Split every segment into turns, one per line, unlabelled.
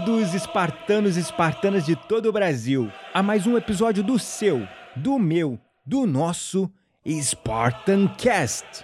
Bem-vindos, espartanos e espartanas de todo o Brasil, a mais um episódio do seu, do meu, do nosso Spartan Cast.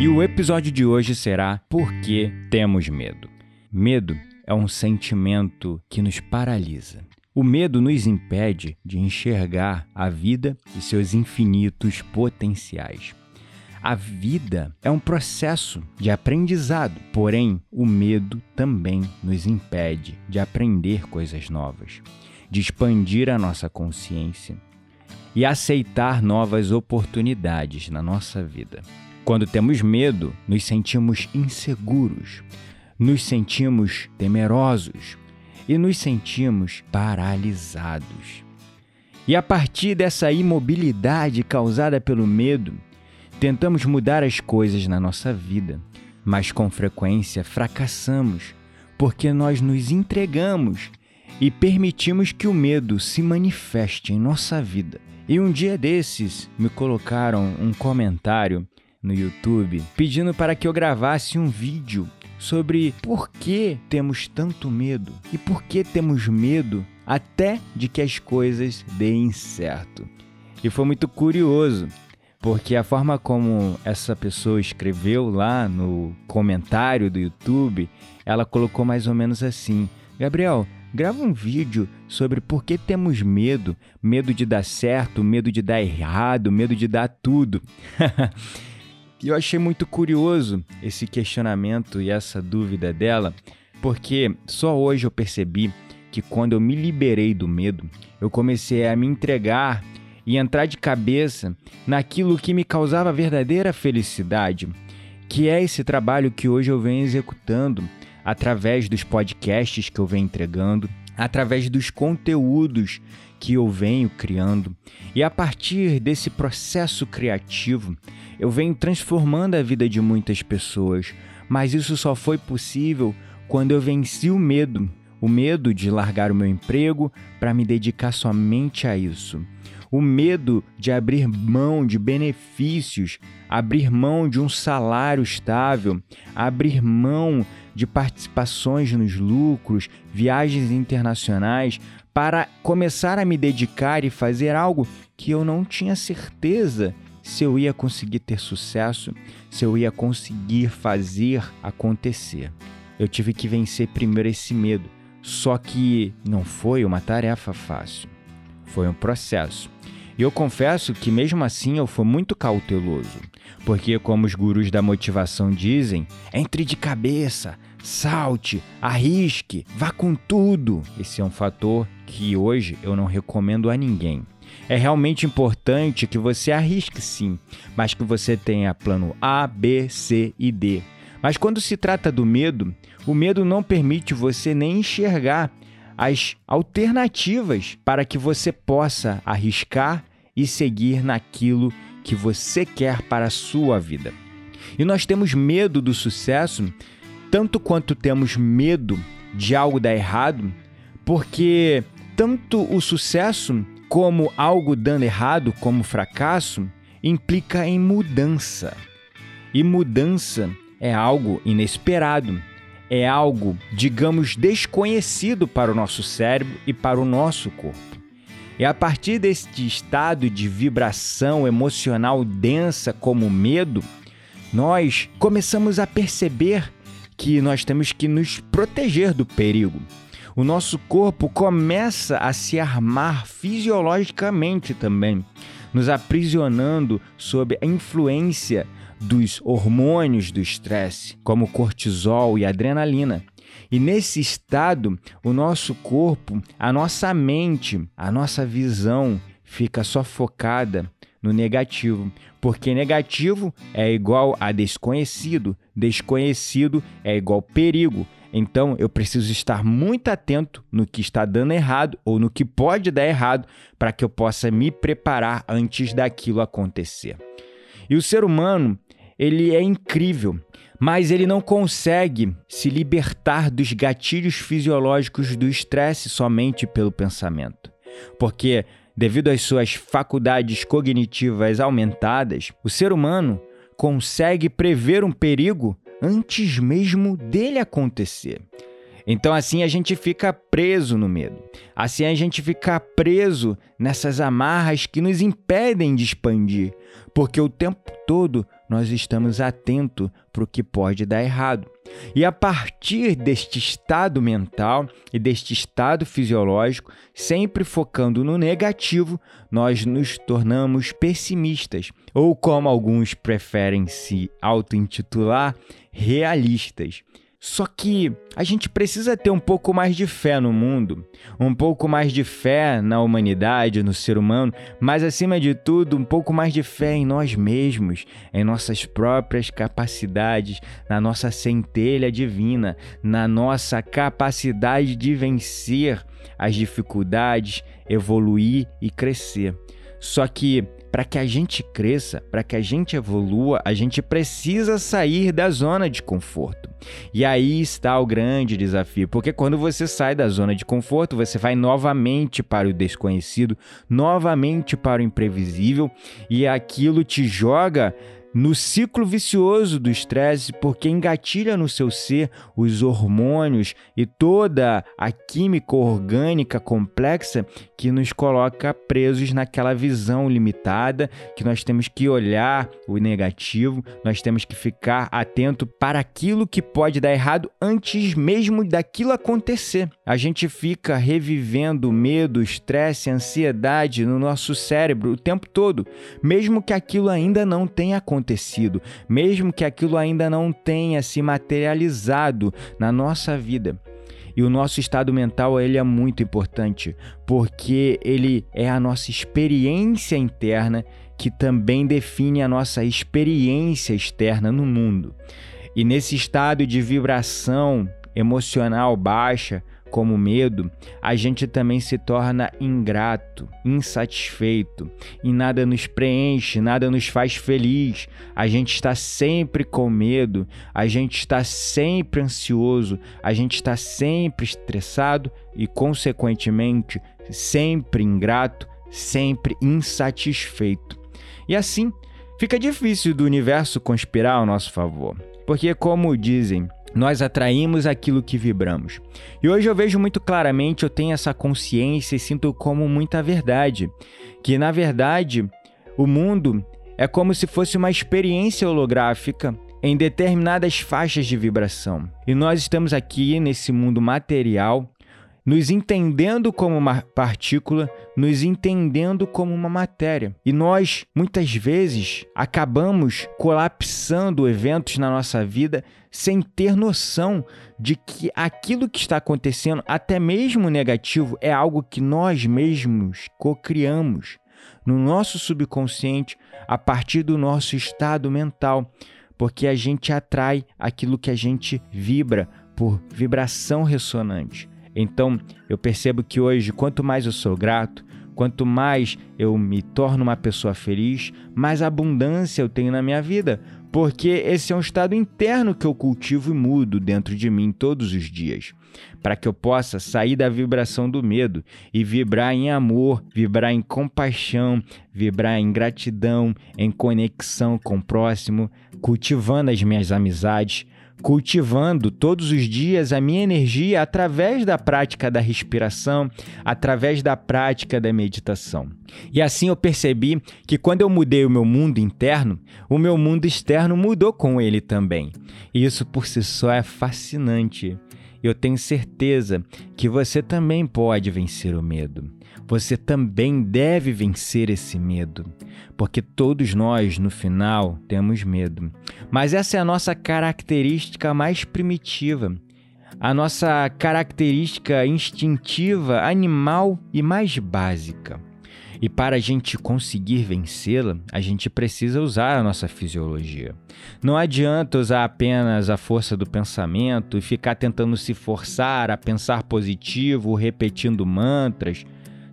E o episódio de hoje será Por que temos medo? Medo é um sentimento que nos paralisa. O medo nos impede de enxergar a vida e seus infinitos potenciais. A vida é um processo de aprendizado, porém, o medo também nos impede de aprender coisas novas, de expandir a nossa consciência e aceitar novas oportunidades na nossa vida. Quando temos medo, nos sentimos inseguros, nos sentimos temerosos e nos sentimos paralisados. E a partir dessa imobilidade causada pelo medo, tentamos mudar as coisas na nossa vida, mas com frequência fracassamos porque nós nos entregamos e permitimos que o medo se manifeste em nossa vida. E um dia desses me colocaram um comentário no YouTube pedindo para que eu gravasse um vídeo sobre por que temos tanto medo e por que temos medo até de que as coisas deem certo. E foi muito curioso, porque a forma como essa pessoa escreveu lá no comentário do YouTube, ela colocou mais ou menos assim: Gabriel, grava um vídeo sobre por que temos medo, medo de dar certo, medo de dar errado, medo de dar tudo. E eu achei muito curioso esse questionamento e essa dúvida dela, porque só hoje eu percebi que quando eu me liberei do medo, eu comecei a me entregar e entrar de cabeça naquilo que me causava verdadeira felicidade, que é esse trabalho que hoje eu venho executando através dos podcasts que eu venho entregando, através dos conteúdos que eu venho criando. E a partir desse processo criativo, eu venho transformando a vida de muitas pessoas, mas isso só foi possível quando eu venci o medo, o medo de largar o meu emprego para me dedicar somente a isso. O medo de abrir mão de benefícios, abrir mão de um salário estável, abrir mão de participações nos lucros, viagens internacionais, para começar a me dedicar e fazer algo que eu não tinha certeza se eu ia conseguir ter sucesso, se eu ia conseguir fazer acontecer. Eu tive que vencer primeiro esse medo, só que não foi uma tarefa fácil. Foi um processo. E eu confesso que mesmo assim eu fui muito cauteloso, porque como os gurus da motivação dizem, entre de cabeça, salte, arrisque, vá com tudo. Esse é um fator que hoje eu não recomendo a ninguém. É realmente importante que você arrisque sim, mas que você tenha plano A, B, C e D. Mas quando se trata do medo, o medo não permite você nem enxergar as alternativas para que você possa arriscar e seguir naquilo que você quer para a sua vida. E nós temos medo do sucesso tanto quanto temos medo de algo dar errado, porque tanto o sucesso como algo dando errado, como fracasso, implica em mudança. E mudança é algo inesperado, é algo, digamos, desconhecido para o nosso cérebro e para o nosso corpo. E a partir deste estado de vibração emocional densa como medo, nós começamos a perceber que nós temos que nos proteger do perigo. o nosso corpo começa a se armar fisiologicamente também, nos aprisionando sob a influência dos hormônios do estresse, como cortisol e adrenalina. E nesse estado, o nosso corpo, a nossa mente, a nossa visão fica só focada no negativo, porque negativo é igual a desconhecido, desconhecido é igual perigo. Então eu preciso estar muito atento no que está dando errado ou no que pode dar errado para que eu possa me preparar antes daquilo acontecer. E o ser humano, ele é incrível, mas ele não consegue se libertar dos gatilhos fisiológicos do estresse somente pelo pensamento. Porque Devido às suas faculdades cognitivas aumentadas, o ser humano consegue prever um perigo antes mesmo dele acontecer. Então, assim a gente fica preso no medo. Assim a gente fica preso nessas amarras que nos impedem de expandir, porque o tempo todo nós estamos atentos para o que pode dar errado. E a partir deste estado mental e deste estado fisiológico, sempre focando no negativo, nós nos tornamos pessimistas, ou como alguns preferem se auto-intitular, realistas. Só que a gente precisa ter um pouco mais de fé no mundo, um pouco mais de fé na humanidade, no ser humano, mas acima de tudo, um pouco mais de fé em nós mesmos, em nossas próprias capacidades, na nossa centelha divina, na nossa capacidade de vencer as dificuldades, evoluir e crescer. Só que para que a gente cresça, para que a gente evolua, a gente precisa sair da zona de conforto. E aí está o grande desafio, porque quando você sai da zona de conforto, você vai novamente para o desconhecido, novamente para o imprevisível, e aquilo te joga no ciclo vicioso do estresse, porque engatilha no seu ser os hormônios e toda a química orgânica complexa que nos coloca presos naquela visão limitada, que nós temos que olhar o negativo, nós temos que ficar atento para aquilo que pode dar errado antes mesmo daquilo acontecer. A gente fica revivendo medo, estresse, ansiedade no nosso cérebro o tempo todo, mesmo que aquilo ainda não tenha acontecido mesmo que aquilo ainda não tenha se materializado na nossa vida. E o nosso estado mental ele é muito importante, porque ele é a nossa experiência interna que também define a nossa experiência externa no mundo. E nesse estado de vibração emocional baixa, como medo, a gente também se torna ingrato, insatisfeito, e nada nos preenche, nada nos faz feliz. A gente está sempre com medo, a gente está sempre ansioso, a gente está sempre estressado e, consequentemente, sempre ingrato, sempre insatisfeito. E assim, fica difícil do universo conspirar ao nosso favor. Porque, como dizem, nós atraímos aquilo que vibramos. E hoje eu vejo muito claramente, eu tenho essa consciência e sinto como muita verdade, que na verdade o mundo é como se fosse uma experiência holográfica em determinadas faixas de vibração. E nós estamos aqui nesse mundo material nos entendendo como uma partícula, nos entendendo como uma matéria. E nós, muitas vezes, acabamos colapsando eventos na nossa vida sem ter noção de que aquilo que está acontecendo, até mesmo negativo, é algo que nós mesmos cocriamos no nosso subconsciente a partir do nosso estado mental, porque a gente atrai aquilo que a gente vibra por vibração ressonante. Então, eu percebo que hoje, quanto mais eu sou grato, quanto mais eu me torno uma pessoa feliz, mais abundância eu tenho na minha vida, porque esse é um estado interno que eu cultivo e mudo dentro de mim todos os dias, para que eu possa sair da vibração do medo e vibrar em amor, vibrar em compaixão, vibrar em gratidão, em conexão com o próximo, cultivando as minhas amizades, cultivando todos os dias a minha energia através da prática da respiração, através da prática da meditação. E assim eu percebi que quando eu mudei o meu mundo interno, o meu mundo externo mudou com ele também. E isso por si só é fascinante. eu tenho certeza que você também pode vencer o medo. Você também deve vencer esse medo, porque todos nós, no final, temos medo. Mas essa é a nossa característica mais primitiva, a nossa característica instintiva, animal e mais básica. E para a gente conseguir vencê-la, a gente precisa usar a nossa fisiologia. Não adianta usar apenas a força do pensamento e ficar tentando se forçar a pensar positivo, repetindo mantras.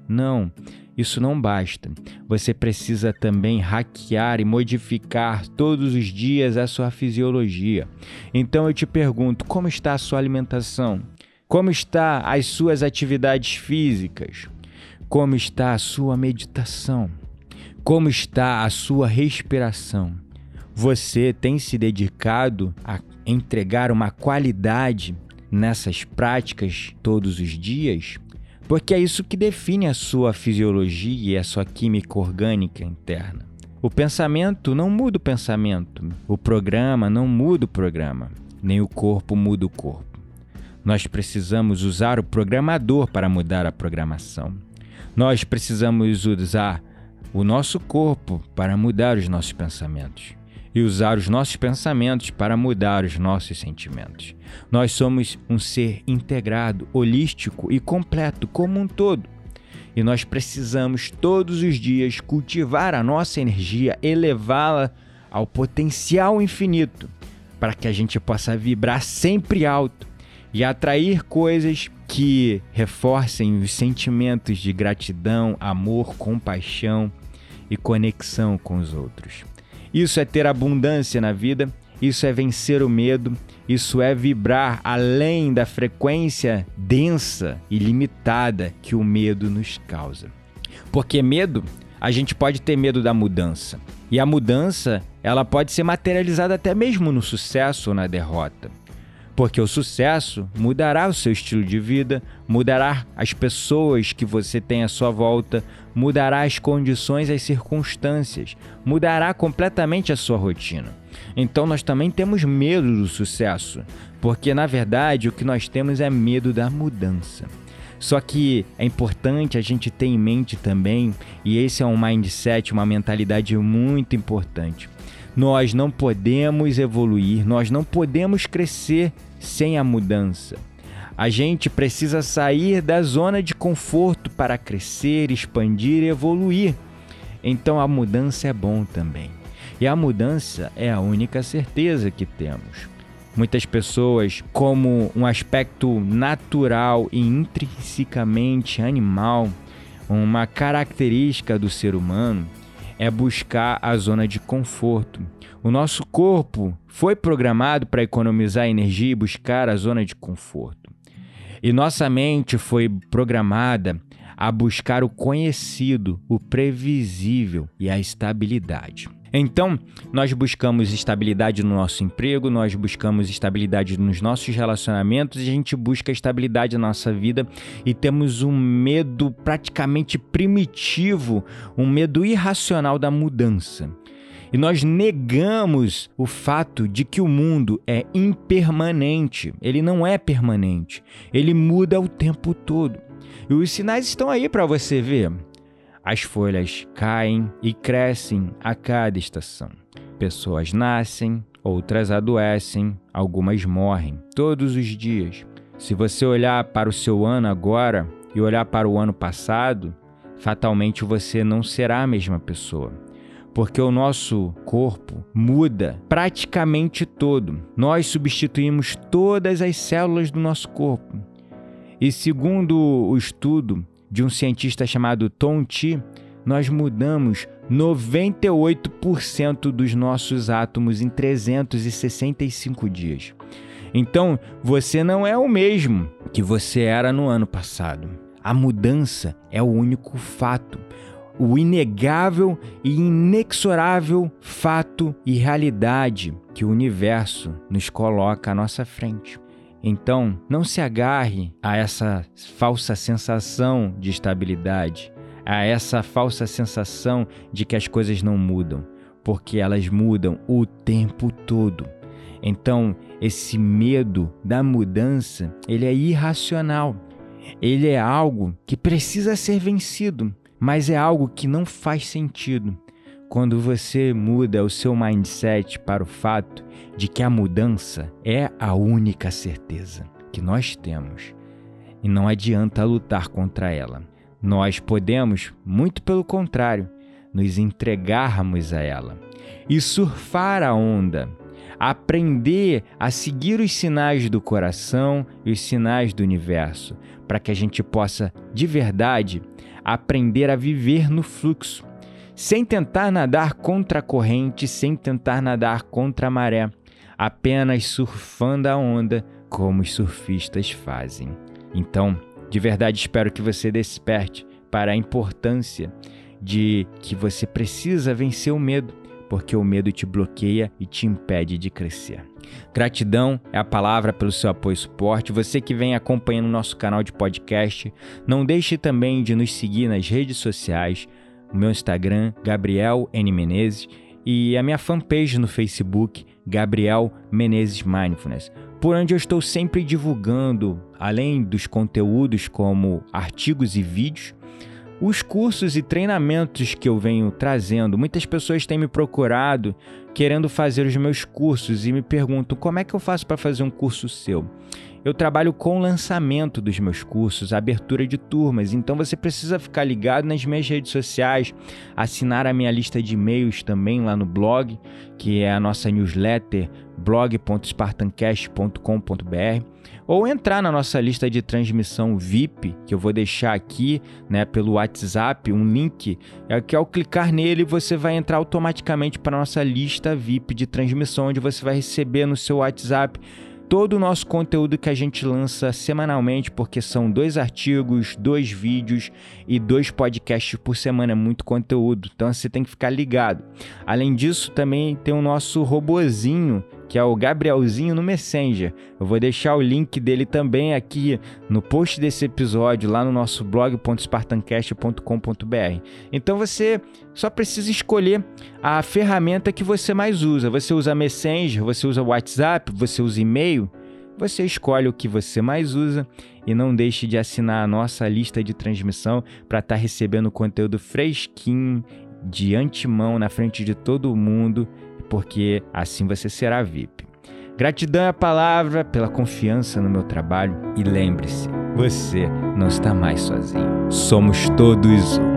Não, isso não basta. Você precisa também hackear e modificar todos os dias a sua fisiologia. Então eu te pergunto: como está a sua alimentação? Como está as suas atividades físicas? Como está a sua meditação? Como está a sua respiração? Você tem se dedicado a entregar uma qualidade nessas práticas todos os dias? Porque é isso que define a sua fisiologia e a sua química orgânica interna. O pensamento não muda o pensamento, o programa não muda o programa, nem o corpo muda o corpo. Nós precisamos usar o programador para mudar a programação. Nós precisamos usar o nosso corpo para mudar os nossos pensamentos e usar os nossos pensamentos para mudar os nossos sentimentos. Nós somos um ser integrado, holístico e completo como um todo. E nós precisamos todos os dias cultivar a nossa energia, elevá-la ao potencial infinito, para que a gente possa vibrar sempre alto e atrair coisas que reforcem os sentimentos de gratidão, amor, compaixão e conexão com os outros. Isso é ter abundância na vida, isso é vencer o medo, isso é vibrar além da frequência densa e limitada que o medo nos causa. Porque medo, a gente pode ter medo da mudança. E a mudança, ela pode ser materializada até mesmo no sucesso ou na derrota porque o sucesso mudará o seu estilo de vida, mudará as pessoas que você tem à sua volta, mudará as condições, as circunstâncias, mudará completamente a sua rotina. Então nós também temos medo do sucesso, porque na verdade o que nós temos é medo da mudança. Só que é importante a gente ter em mente também, e esse é um mindset, uma mentalidade muito importante. Nós não podemos evoluir, nós não podemos crescer sem a mudança. A gente precisa sair da zona de conforto para crescer, expandir e evoluir. Então a mudança é bom também. E a mudança é a única certeza que temos. Muitas pessoas, como um aspecto natural e intrinsecamente animal, uma característica do ser humano, é buscar a zona de conforto. O nosso corpo foi programado para economizar energia e buscar a zona de conforto. E nossa mente foi programada a buscar o conhecido, o previsível e a estabilidade. Então, nós buscamos estabilidade no nosso emprego, nós buscamos estabilidade nos nossos relacionamentos, e a gente busca estabilidade na nossa vida e temos um medo praticamente primitivo, um medo irracional da mudança. E nós negamos o fato de que o mundo é impermanente. Ele não é permanente. Ele muda o tempo todo. E os sinais estão aí para você ver. As folhas caem e crescem a cada estação. Pessoas nascem, outras adoecem, algumas morrem todos os dias. Se você olhar para o seu ano agora e olhar para o ano passado, fatalmente você não será a mesma pessoa. Porque o nosso corpo muda praticamente todo. Nós substituímos todas as células do nosso corpo. E segundo o estudo de um cientista chamado Tom Chi, nós mudamos 98% dos nossos átomos em 365 dias. Então, você não é o mesmo que você era no ano passado. A mudança é o único fato, o inegável e inexorável fato e realidade que o universo nos coloca à nossa frente. Então, não se agarre a essa falsa sensação de estabilidade, a essa falsa sensação de que as coisas não mudam, porque elas mudam o tempo todo. Então, esse medo da mudança, ele é irracional. Ele é algo que precisa ser vencido, mas é algo que não faz sentido. Quando você muda o seu mindset para o fato de que a mudança é a única certeza que nós temos e não adianta lutar contra ela. Nós podemos, muito pelo contrário, nos entregarmos a ela e surfar a onda, aprender a seguir os sinais do coração e os sinais do universo, para que a gente possa, de verdade, aprender a viver no fluxo, sem tentar nadar contra a corrente, sem tentar nadar contra a maré, apenas surfando a onda como os surfistas fazem. Então, de verdade espero que você desperte para a importância de que você precisa vencer o medo, porque o medo te bloqueia e te impede de crescer. Gratidão é a palavra pelo seu apoio e suporte. Você que vem acompanhando o nosso canal de podcast, não deixe também de nos seguir nas redes sociais, o meu Instagram, Gabriel N. Menezes, e a minha fanpage no Facebook, Gabriel Menezes Mindfulness por onde eu estou sempre divulgando, além dos conteúdos como artigos e vídeos, os cursos e treinamentos que eu venho trazendo. Muitas pessoas têm me procurado querendo fazer os meus cursos e me perguntam como é que eu faço para fazer um curso seu. Eu trabalho com o lançamento dos meus cursos, abertura de turmas, então você precisa ficar ligado nas minhas redes sociais, assinar a minha lista de e-mails também lá no blog, que é a nossa newsletter blog.spartancast.com.br ou entrar na nossa lista de transmissão VIP, que eu vou deixar aqui, né, pelo WhatsApp, um link, é que ao clicar nele você vai entrar automaticamente para a nossa lista VIP de transmissão, onde você vai receber no seu WhatsApp todo o nosso conteúdo que a gente lança semanalmente, porque são dois artigos, dois vídeos e dois podcasts por semana, é muito conteúdo. Então você tem que ficar ligado. Além disso, também tem o nosso robozinho que é o Gabrielzinho no Messenger. Eu vou deixar o link dele também aqui no post desse episódio, lá no nosso blog.spartancast.com.br. Então você só precisa escolher a ferramenta que você mais usa. Você usa Messenger, você usa WhatsApp, você usa e-mail. Você escolhe o que você mais usa e não deixe de assinar a nossa lista de transmissão para estar tá recebendo conteúdo fresquinho, de antemão, na frente de todo mundo porque assim você será VIP. Gratidão é a palavra pela confiança no meu trabalho e lembre-se, você não está mais sozinho. Somos todos um.